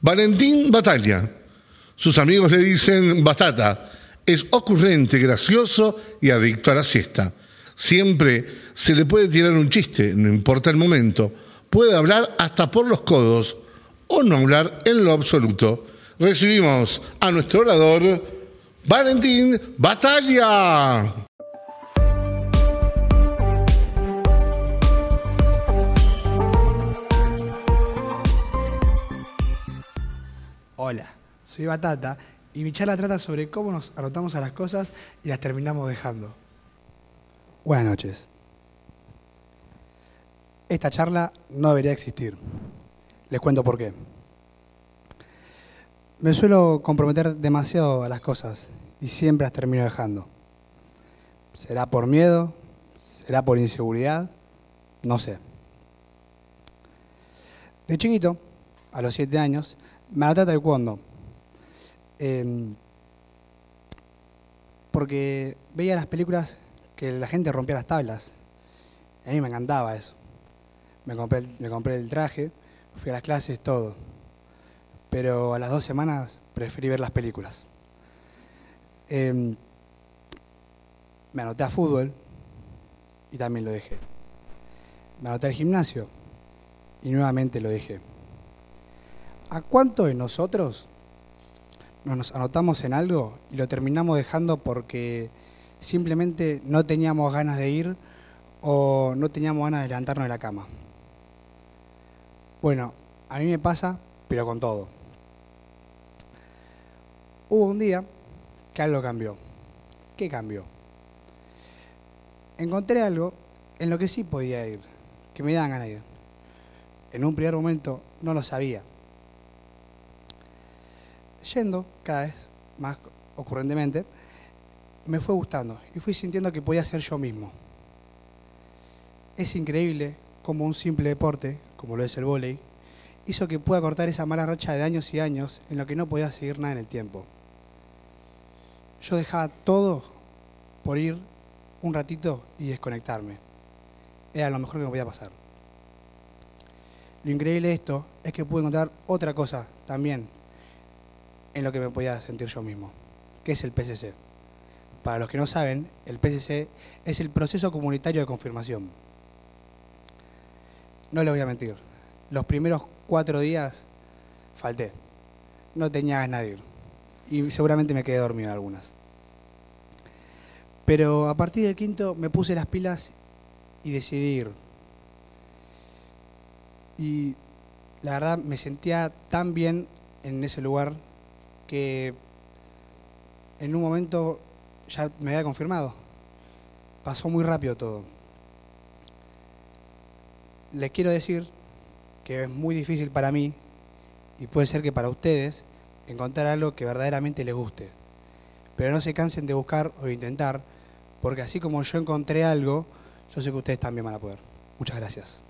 Valentín Batalla. Sus amigos le dicen Batata. Es ocurrente, gracioso y adicto a la siesta. Siempre se le puede tirar un chiste, no importa el momento. Puede hablar hasta por los codos o no hablar en lo absoluto. Recibimos a nuestro orador, Valentín Batalla. Hola, soy Batata y mi charla trata sobre cómo nos anotamos a las cosas y las terminamos dejando. Buenas noches. Esta charla no debería existir. Les cuento por qué. Me suelo comprometer demasiado a las cosas y siempre las termino dejando. ¿Será por miedo? ¿Será por inseguridad? No sé. De chiquito, a los siete años, me anoté a taekwondo. Em, porque veía las películas que la gente rompía las tablas. A mí me encantaba eso. Me compré, el, traje, fui a las clases, todo. Pero a las dos semanas preferí ver las películas. Em, me anoté a fútbol y también lo dejé. Me anoté al gimnasio y nuevamente lo dejé. ¿A cuánto de nosotros nos anotamos en algo y lo terminamos dejando porque simplemente no teníamos ganas de ir o no teníamos ganas de levantarnos de la cama? Bueno, a mí me pasa, pero con todo. Hubo un día que algo cambió. ¿Qué cambió? Encontré algo en lo que sí podía ir, que me daban ganas de ir. En un primer momento no lo sabía yendo cada vez más ocurrentemente, me fue gustando y fui sintiendo que podía ser yo mismo. Es increíble cómo un simple deporte, como lo es el vóley, hizo que pueda cortar esa mala racha de años y años en lo que no podía seguir nada en el tiempo. Yo dejaba todo por ir un ratito y desconectarme. Era lo mejor que me podía pasar. Lo increíble de esto es que pude encontrar otra cosa también en lo que me podía sentir yo mismo, que es el PCC. Para los que no saben, el PCC es el proceso comunitario de confirmación. No le voy a mentir, los primeros cuatro días falté, no tenía ganas de ir y seguramente me quedé dormido en algunas. Pero a partir del quinto me puse las pilas y decidí ir. Y la verdad me sentía tan bien en ese lugar que en un momento ya me había confirmado. Pasó muy rápido todo. Les quiero decir que es muy difícil para mí y puede ser que para ustedes encontrar algo que verdaderamente les guste. Pero no se cansen de buscar o de intentar, porque así como yo encontré algo, yo sé que ustedes también van a poder. Muchas gracias.